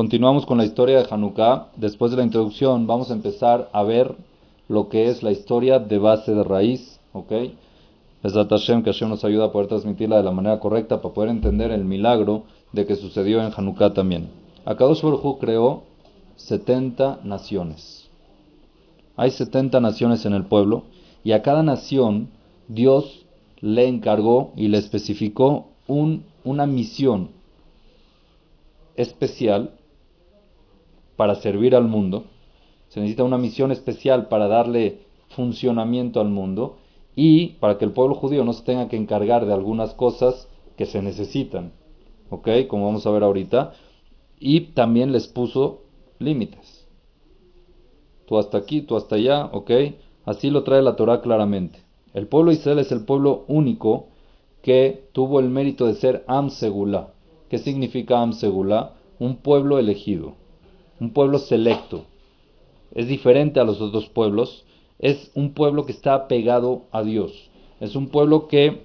Continuamos con la historia de Hanukkah. Después de la introducción vamos a empezar a ver lo que es la historia de base de raíz, ¿ok? Es Hashem que Hashem nos ayuda a poder transmitirla de la manera correcta para poder entender el milagro de que sucedió en Hanukkah también. Akadosh Baruj creó 70 naciones. Hay 70 naciones en el pueblo y a cada nación Dios le encargó y le especificó un, una misión especial para servir al mundo. Se necesita una misión especial para darle funcionamiento al mundo y para que el pueblo judío no se tenga que encargar de algunas cosas que se necesitan. ¿Ok? Como vamos a ver ahorita. Y también les puso límites. Tú hasta aquí, tú hasta allá, ¿ok? Así lo trae la Torah claramente. El pueblo de Israel es el pueblo único que tuvo el mérito de ser Am Segulá. ¿Qué significa Am Segulá? Un pueblo elegido, un pueblo selecto. Es diferente a los otros pueblos. Es un pueblo que está pegado a Dios. Es un pueblo que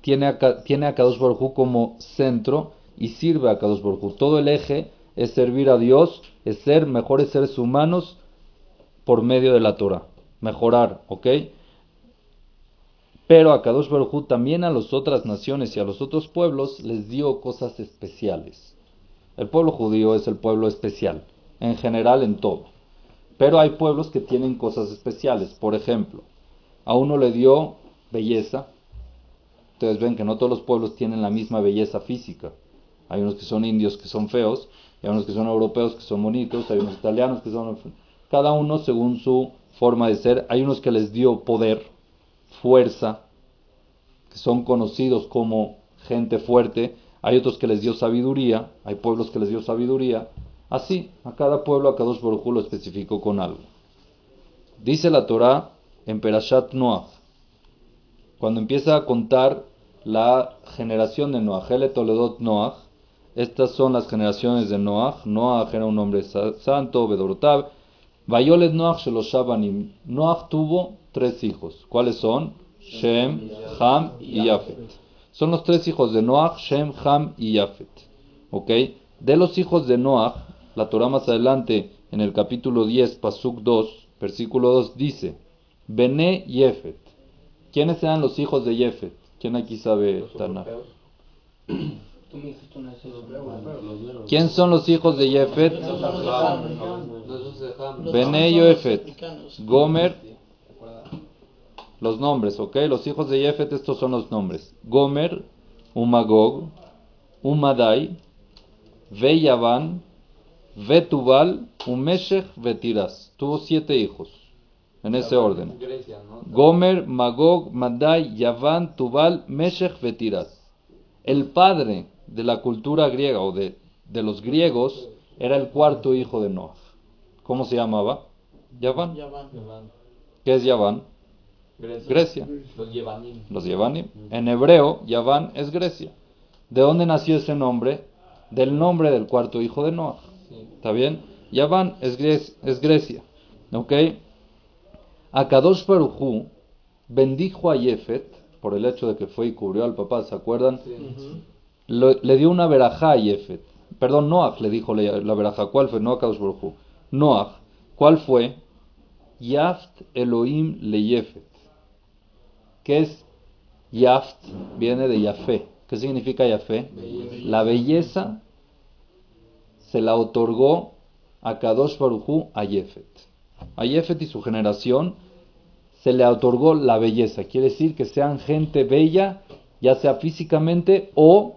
tiene a, Kadosh Baruj como centro y sirve a Kadosh Baruj Todo el eje es servir a Dios, es ser mejores seres humanos por medio de la Torah. Mejorar, ¿ok? Pero a Kadosh Baruj también a las otras naciones y a los otros pueblos les dio cosas especiales. El pueblo judío es el pueblo especial, en general en todo. Pero hay pueblos que tienen cosas especiales. Por ejemplo, a uno le dio belleza. Ustedes ven que no todos los pueblos tienen la misma belleza física. Hay unos que son indios que son feos, hay unos que son europeos que son bonitos, hay unos italianos que son... Cada uno según su forma de ser. Hay unos que les dio poder, fuerza, que son conocidos como gente fuerte. Hay otros que les dio sabiduría, hay pueblos que les dio sabiduría. Así, a cada pueblo, a cada dos lo especificó con algo. Dice la Torah en Perashat Noach, cuando empieza a contar la generación de Noach, El Toledot Noach, estas son las generaciones de Noach. Noach era un hombre santo, Bedorotab. Vayolet Noach Sheloshabanim. Noach tuvo tres hijos. ¿Cuáles son? Shem, Ham y Yafet. Son los tres hijos de Noach, Shem, Ham y Yafet. ¿Ok? De los hijos de Noach, la Torah más adelante, en el capítulo 10, Pasuk 2, versículo 2, dice: Bene Yefet. ¿Quiénes eran los hijos de Yefet? ¿Quién aquí sabe Tanakh? ¿Quién son los hijos de Yefet? Bene Yefet. Gomer. Los nombres, ¿ok? Los hijos de Yefet, estos son los nombres. Gomer, Umagog, Umadai, Veyavan, Vetubal, Umeshech, Vetiras. Tuvo siete hijos, en ese orden. Gomer, Magog, Madai, Yavan, Tubal, Meshech, Vetiras. El padre de la cultura griega o de, de los griegos era el cuarto hijo de Noah. ¿Cómo se llamaba? Yaván. ¿Qué es Yaván? Grecia. Los Yevanim. Los Yevanim. En hebreo, Yaván es Grecia. ¿De dónde nació ese nombre? Del nombre del cuarto hijo de Noah. ¿Está bien? Yaván es, es Grecia. ¿Ok? Akadosh Barujú bendijo a Yefet por el hecho de que fue y cubrió al papá, ¿se acuerdan? le dio una verajá a Yefet. Perdón, Noach le dijo la, la verajá. ¿Cuál fue? No Baruj Noach. ¿Cuál fue? Yaft Elohim le Yefet. ¿Qué es Yaft? Viene de Yafé. ¿Qué significa Yafé? La belleza se la otorgó a Kadosh Barujú a Yefet. A Yefet y su generación se le otorgó la belleza. Quiere decir que sean gente bella, ya sea físicamente o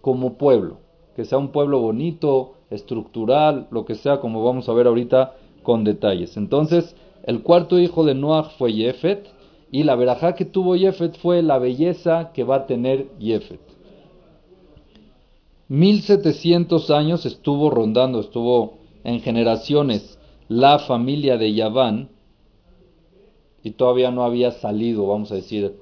como pueblo. Que sea un pueblo bonito, estructural, lo que sea, como vamos a ver ahorita con detalles. Entonces, el cuarto hijo de Noah fue Yefet, y la verajá que tuvo Yefet fue la belleza que va a tener Yefet. 1700 años estuvo rondando, estuvo en generaciones la familia de Yaván, y todavía no había salido, vamos a decir,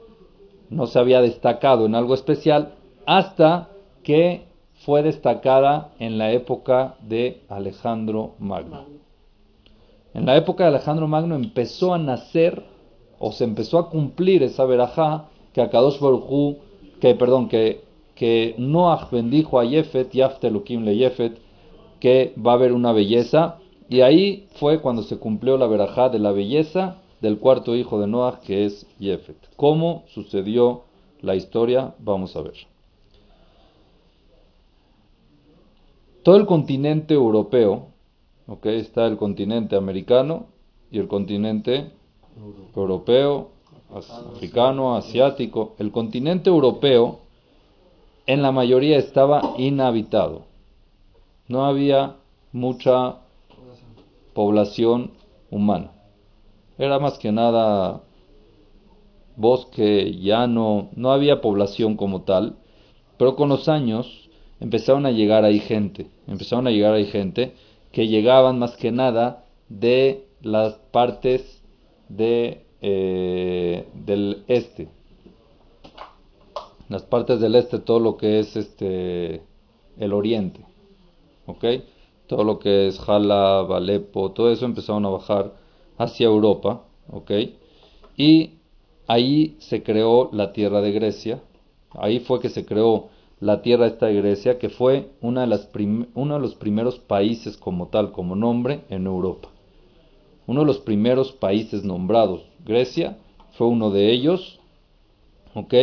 no se había destacado en algo especial, hasta que fue destacada en la época de Alejandro Magno. En la época de Alejandro Magno empezó a nacer o se empezó a cumplir esa verajá que Akadosh Baruj que perdón, que, que Noach bendijo a Yefet, Yaftelukim le Yefet, que va a haber una belleza. Y ahí fue cuando se cumplió la verajá de la belleza del cuarto hijo de Noah, que es Jefet. ¿Cómo sucedió la historia? Vamos a ver. Todo el continente europeo, ¿ok? Está el continente americano y el continente europeo, africano, asiático. El continente europeo en la mayoría estaba inhabitado. No había mucha población humana. Era más que nada bosque, llano, no había población como tal, pero con los años empezaron a llegar ahí gente, empezaron a llegar ahí gente que llegaban más que nada de las partes de, eh, del este, las partes del este, todo lo que es este el oriente, ¿ok? Todo lo que es Jala, Alepo, todo eso empezaron a bajar hacia Europa, ¿ok? Y ahí se creó la tierra de Grecia, ahí fue que se creó la tierra esta de Grecia, que fue una de las uno de los primeros países como tal, como nombre, en Europa. Uno de los primeros países nombrados, Grecia, fue uno de ellos, ¿ok?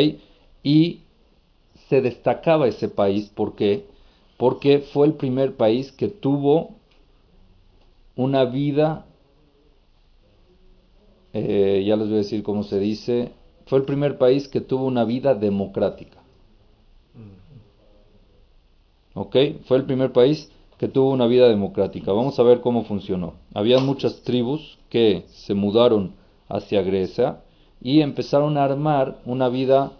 Y se destacaba ese país, ¿por qué? Porque fue el primer país que tuvo una vida eh, ya les voy a decir cómo se dice, fue el primer país que tuvo una vida democrática. ¿Ok? Fue el primer país que tuvo una vida democrática. Vamos a ver cómo funcionó. Había muchas tribus que se mudaron hacia Grecia y empezaron a armar una vida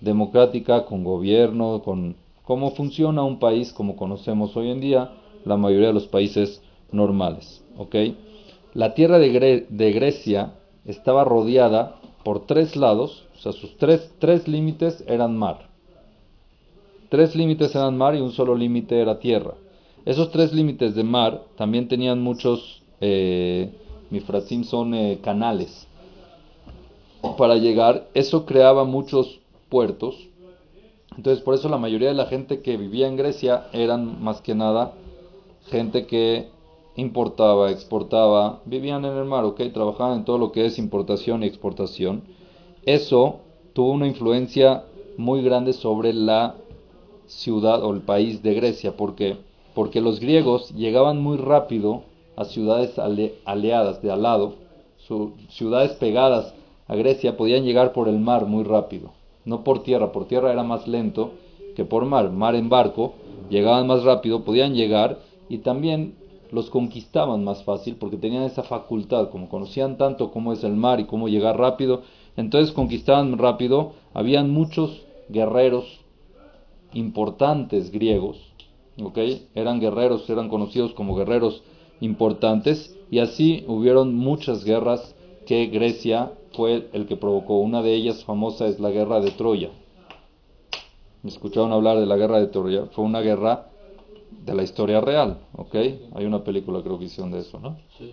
democrática con gobierno, con cómo funciona un país como conocemos hoy en día la mayoría de los países normales. ¿Ok? La tierra de, de Grecia estaba rodeada por tres lados, o sea, sus tres, tres límites eran mar. Tres límites eran mar y un solo límite era tierra. Esos tres límites de mar también tenían muchos, eh, mifrasim son eh, canales para llegar. Eso creaba muchos puertos. Entonces, por eso la mayoría de la gente que vivía en Grecia eran más que nada gente que importaba, exportaba, vivían en el mar, ¿ok? Trabajaban en todo lo que es importación y exportación. Eso tuvo una influencia muy grande sobre la ciudad o el país de Grecia. ¿Por qué? Porque los griegos llegaban muy rápido a ciudades aliadas, de al lado, ciudades pegadas a Grecia podían llegar por el mar muy rápido, no por tierra, por tierra era más lento que por mar, mar en barco, llegaban más rápido, podían llegar y también los conquistaban más fácil porque tenían esa facultad, como conocían tanto cómo es el mar y cómo llegar rápido, entonces conquistaban rápido, habían muchos guerreros importantes griegos, ¿ok? Eran guerreros, eran conocidos como guerreros importantes y así hubieron muchas guerras que Grecia fue el que provocó. Una de ellas famosa es la guerra de Troya. ¿Me escucharon hablar de la guerra de Troya? Fue una guerra de la historia real, ¿ok? Hay una película creo que hicieron de eso, ¿no? Sí,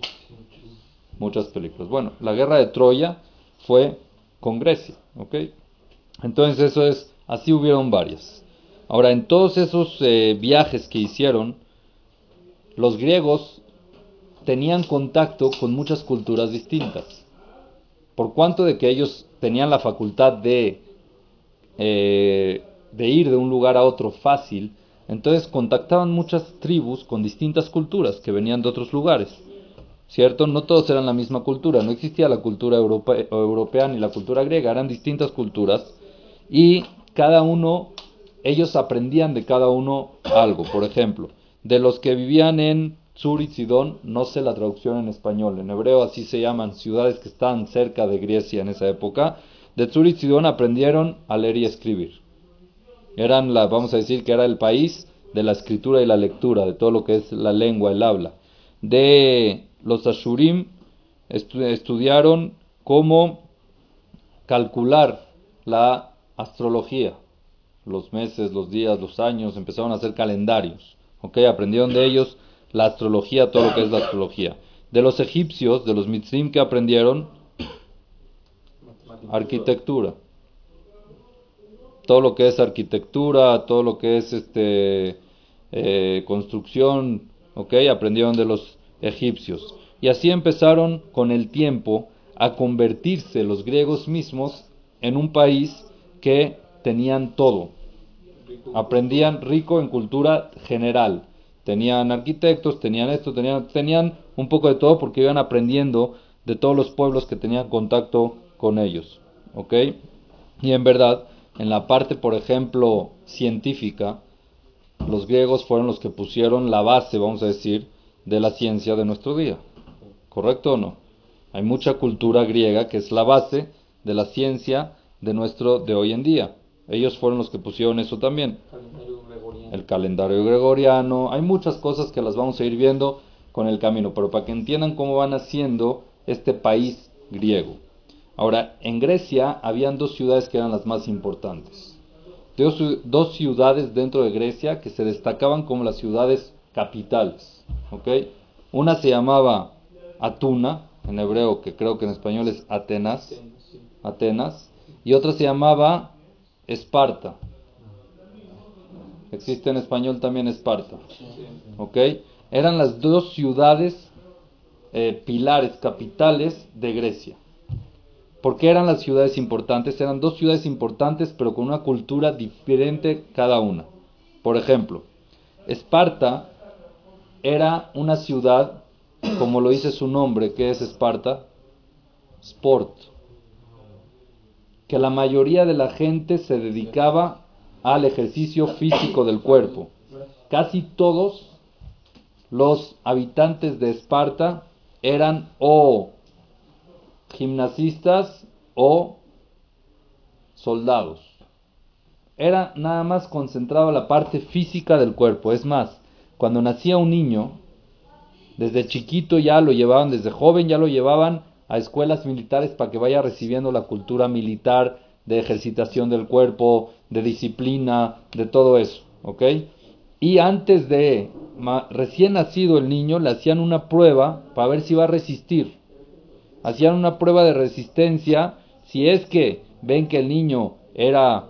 Muchas películas. Bueno, la guerra de Troya fue con Grecia, ¿ok? Entonces eso es, así hubieron varias. Ahora, en todos esos eh, viajes que hicieron, los griegos tenían contacto con muchas culturas distintas. Por cuanto de que ellos tenían la facultad de, eh, de ir de un lugar a otro fácil, entonces contactaban muchas tribus con distintas culturas que venían de otros lugares. ¿Cierto? No todos eran la misma cultura, no existía la cultura europea ni la cultura griega, eran distintas culturas y cada uno, ellos aprendían de cada uno algo. Por ejemplo, de los que vivían en Sur y Sidón, no sé la traducción en español, en hebreo así se llaman ciudades que estaban cerca de Grecia en esa época, de Sur y Sidón aprendieron a leer y escribir. Eran la, vamos a decir que era el país de la escritura y la lectura, de todo lo que es la lengua, el habla. De los Ashurim estudiaron cómo calcular la astrología, los meses, los días, los años, empezaron a hacer calendarios. ¿ok? Aprendieron de ellos la astrología, todo lo que es la astrología. De los egipcios, de los mitzrim que aprendieron, arquitectura todo lo que es arquitectura, todo lo que es este, eh, construcción, ¿ok? Aprendieron de los egipcios. Y así empezaron con el tiempo a convertirse los griegos mismos en un país que tenían todo. Aprendían rico en cultura general. Tenían arquitectos, tenían esto, tenían, tenían un poco de todo porque iban aprendiendo de todos los pueblos que tenían contacto con ellos. ¿Ok? Y en verdad, en la parte, por ejemplo, científica, los griegos fueron los que pusieron la base, vamos a decir, de la ciencia de nuestro día. ¿Correcto o no? Hay mucha cultura griega que es la base de la ciencia de nuestro de hoy en día. Ellos fueron los que pusieron eso también. El calendario gregoriano. Hay muchas cosas que las vamos a ir viendo con el camino, pero para que entiendan cómo van haciendo este país griego. Ahora, en Grecia habían dos ciudades que eran las más importantes. Dos, dos ciudades dentro de Grecia que se destacaban como las ciudades capitales. Una se llamaba Atuna, en hebreo, que creo que en español es Atenas, Atenas, y otra se llamaba Esparta. Existe en español también Esparta. ¿Ok? Eran las dos ciudades eh, pilares, capitales de Grecia. ¿Por qué eran las ciudades importantes? Eran dos ciudades importantes, pero con una cultura diferente cada una. Por ejemplo, Esparta era una ciudad, como lo dice su nombre, que es Esparta, sport, que la mayoría de la gente se dedicaba al ejercicio físico del cuerpo. Casi todos los habitantes de Esparta eran o gimnasistas o soldados. Era nada más concentrado la parte física del cuerpo. Es más, cuando nacía un niño, desde chiquito ya lo llevaban, desde joven ya lo llevaban a escuelas militares para que vaya recibiendo la cultura militar de ejercitación del cuerpo, de disciplina, de todo eso, ¿ok? Y antes de recién nacido el niño le hacían una prueba para ver si iba a resistir. Hacían una prueba de resistencia si es que ven que el niño era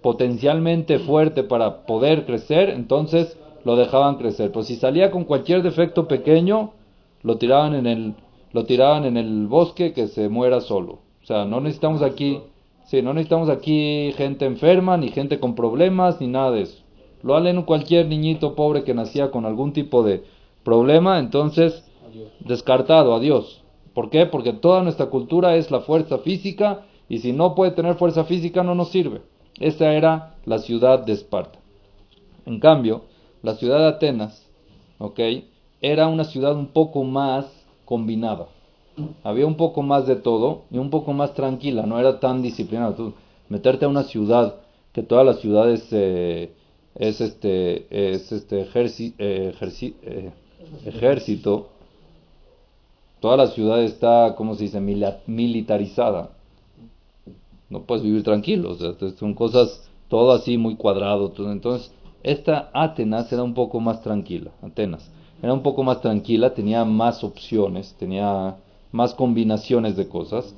potencialmente fuerte para poder crecer, entonces lo dejaban crecer. Pero si salía con cualquier defecto pequeño, lo tiraban en el, lo tiraban en el bosque que se muera solo. O sea, no necesitamos aquí, sí, no necesitamos aquí gente enferma, ni gente con problemas, ni nada de eso. Lo halen cualquier niñito pobre que nacía con algún tipo de problema, entonces descartado, adiós. ¿Por qué? Porque toda nuestra cultura es la fuerza física y si no puede tener fuerza física no nos sirve. Esa era la ciudad de Esparta. En cambio, la ciudad de Atenas, ¿ok? Era una ciudad un poco más combinada. Había un poco más de todo y un poco más tranquila, no era tan disciplinada. meterte a una ciudad que todas las ciudades eh, es este, es este eh, eh, ejército, toda la ciudad está, ¿cómo se dice?, militarizada. No puedes vivir tranquilo, son cosas todo así muy cuadrado. Entonces, esta Atenas era un poco más tranquila, Atenas. Era un poco más tranquila, tenía más opciones, tenía más combinaciones de cosas.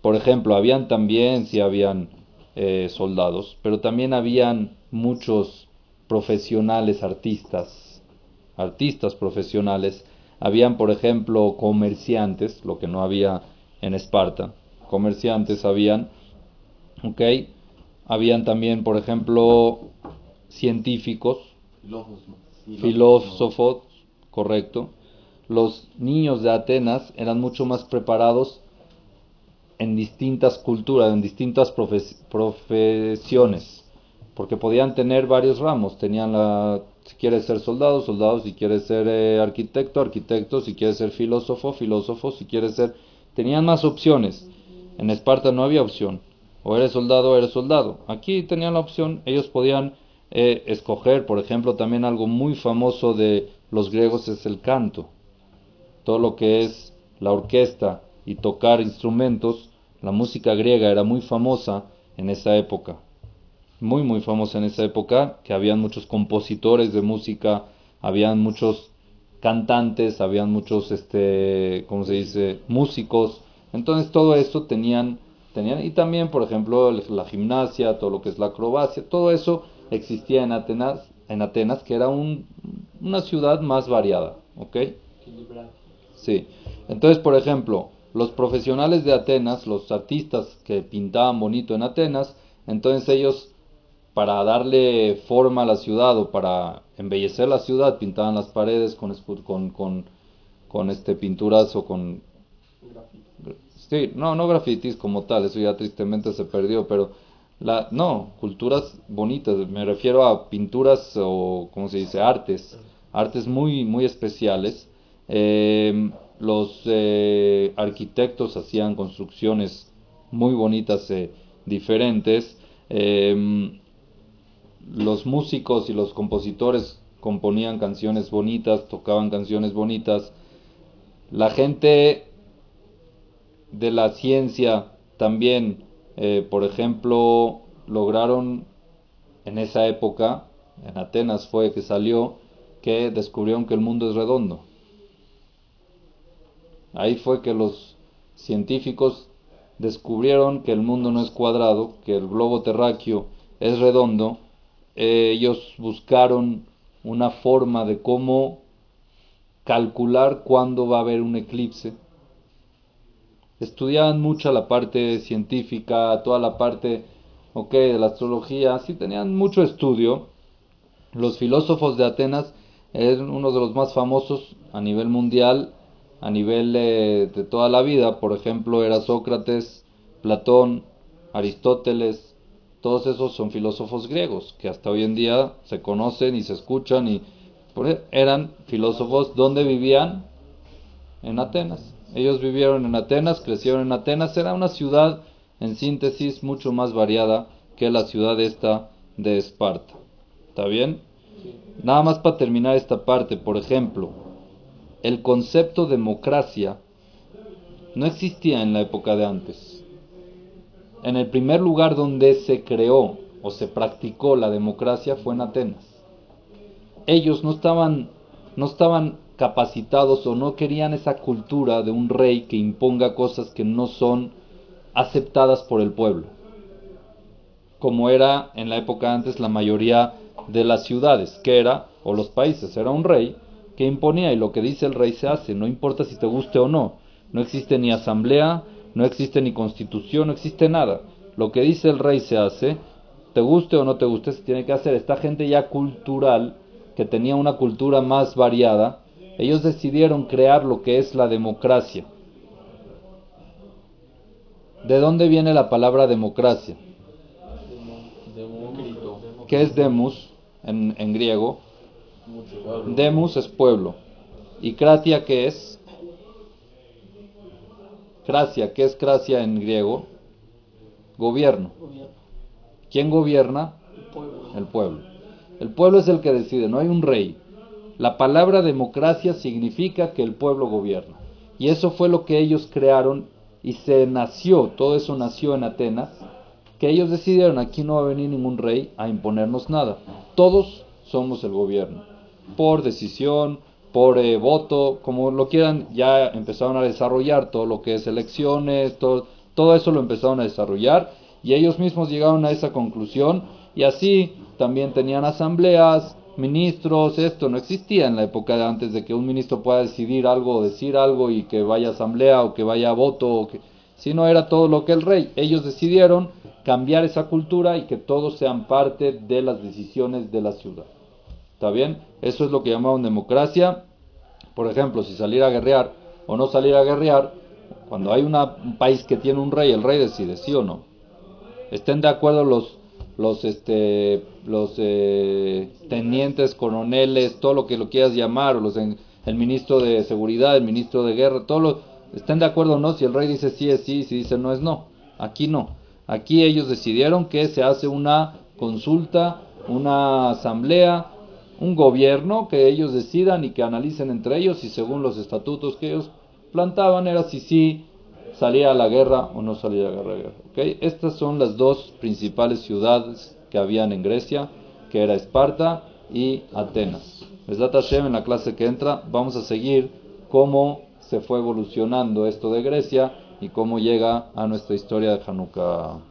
Por ejemplo, habían también, sí habían eh, soldados, pero también habían muchos profesionales artistas, artistas profesionales. Habían, por ejemplo, comerciantes, lo que no había en Esparta. Comerciantes habían, ¿ok? Habían también, por ejemplo, científicos, filósofos, correcto. Los niños de Atenas eran mucho más preparados en distintas culturas, en distintas profesiones, porque podían tener varios ramos. Tenían la, si quieres ser soldado, soldado, si quieres ser eh, arquitecto, arquitecto, si quieres ser filósofo, filósofo, si quieres ser... Tenían más opciones. En Esparta no había opción. O eres soldado o eres soldado. Aquí tenían la opción, ellos podían eh, escoger, por ejemplo, también algo muy famoso de los griegos es el canto. Todo lo que es la orquesta y tocar instrumentos, la música griega era muy famosa en esa época. Muy, muy famosa en esa época, que habían muchos compositores de música, habían muchos cantantes, habían muchos, este, ¿cómo se dice?, músicos. Entonces todo eso tenían, tenían, y también, por ejemplo, la gimnasia, todo lo que es la acrobacia, todo eso existía en Atenas en Atenas, que era un, una ciudad más variada, ¿ok? Sí. Entonces, por ejemplo, los profesionales de Atenas, los artistas que pintaban bonito en Atenas, entonces ellos, para darle forma a la ciudad o para embellecer la ciudad, pintaban las paredes con, con, con, con este, pinturas o con... Sí, no, no grafitis como tal, eso ya tristemente se perdió, pero la, no, culturas bonitas, me refiero a pinturas o, ¿cómo se dice?, artes, artes muy, muy especiales. Eh, los eh, arquitectos hacían construcciones muy bonitas, eh, diferentes. Em, los músicos y los compositores componían canciones bonitas, tocaban canciones bonitas. La gente de la ciencia también, eh, por ejemplo, lograron en esa época, en Atenas fue que salió, que descubrieron que el mundo es redondo. Ahí fue que los científicos descubrieron que el mundo no es cuadrado, que el globo terráqueo es redondo. ellos buscaron una forma de cómo calcular cuándo va a haber un eclipse. Estudiaban mucho la parte científica, toda la parte okay, de la astrología, sí tenían mucho estudio. Los filósofos de Atenas eran uno de los más famosos a nivel mundial a nivel de, toda la vida, por ejemplo, era Sócrates, Platón, Aristóteles, todos esos son filósofos griegos que hasta hoy en día se conocen y se escuchan y eran filósofos donde vivían en Atenas. Ellos vivieron en Atenas, crecieron en Atenas, era una ciudad en síntesis mucho más variada que la ciudad esta de Esparta. ¿Está bien? Nada más para terminar esta parte, por ejemplo, el concepto democracia no existía en la época de antes. En el primer lugar donde se creó o se practicó la democracia fue en Atenas. Ellos no estaban, no estaban capacitados o no querían esa cultura de un rey que imponga cosas que no son aceptadas por el pueblo, como era en la época antes la mayoría de las ciudades, que era, o los países, era un rey que imponía y lo que dice el rey se hace, no importa si te guste o no. No existe ni asamblea, no existe ni constitución, no existe nada. Lo que dice el rey se hace, te guste o no te guste, se tiene que hacer. Esta gente ya cultural, que tenía una cultura más variada, ellos decidieron crear lo que es la democracia. ¿De dónde viene la palabra democracia? ¿Qué es demos en, griego? Demus es pueblo. ¿Y Kratia qué es? Cracia, ¿qué es Cracia en griego? Gobierno. ¿Quién gobierna? El pueblo. El pueblo es el que decide, no hay un rey. La palabra democracia significa que el pueblo gobierna. Y eso fue lo que ellos crearon y se nació, todo eso nació en Atenas, que ellos decidieron, aquí no va a venir ningún rey a imponernos nada. Todos somos el gobierno por decisión, por eh, voto, como lo quieran, ya empezaron a desarrollar todo lo que es elecciones, todo, todo eso lo empezaron a desarrollar y ellos mismos llegaron a esa conclusión y así también tenían asambleas, ministros, esto no existía en la época de antes de que un ministro pueda decidir algo decir algo y que vaya a asamblea o que vaya a voto, o que, no era todo lo que el rey. Ellos decidieron cambiar esa cultura y que todos sean parte de las decisiones de la ciudad. ¿Está bien? Eso es lo que llamaban democracia. Por ejemplo, si salir a guerrear o no salir a guerrear, cuando hay un país que tiene un rey, el rey decide sí o no. Estén de acuerdo los los este los eh, tenientes, coroneles, todo lo que lo quieras llamar, los el ministro de seguridad, el ministro de guerra, todos estén de acuerdo o no, si el rey dice sí es sí, si dice no es no. Aquí no. Aquí ellos decidieron que se hace una consulta, una asamblea un gobierno que ellos decidan y que analicen entre ellos y según los estatutos que ellos plantaban era si sí salía a la guerra o no salía a la guerra. ¿okay? Estas son las dos principales ciudades que habían en Grecia, que era Esparta y Atenas. En la clase que entra vamos a seguir cómo se fue evolucionando esto de Grecia y cómo llega a nuestra historia de Hanukkah.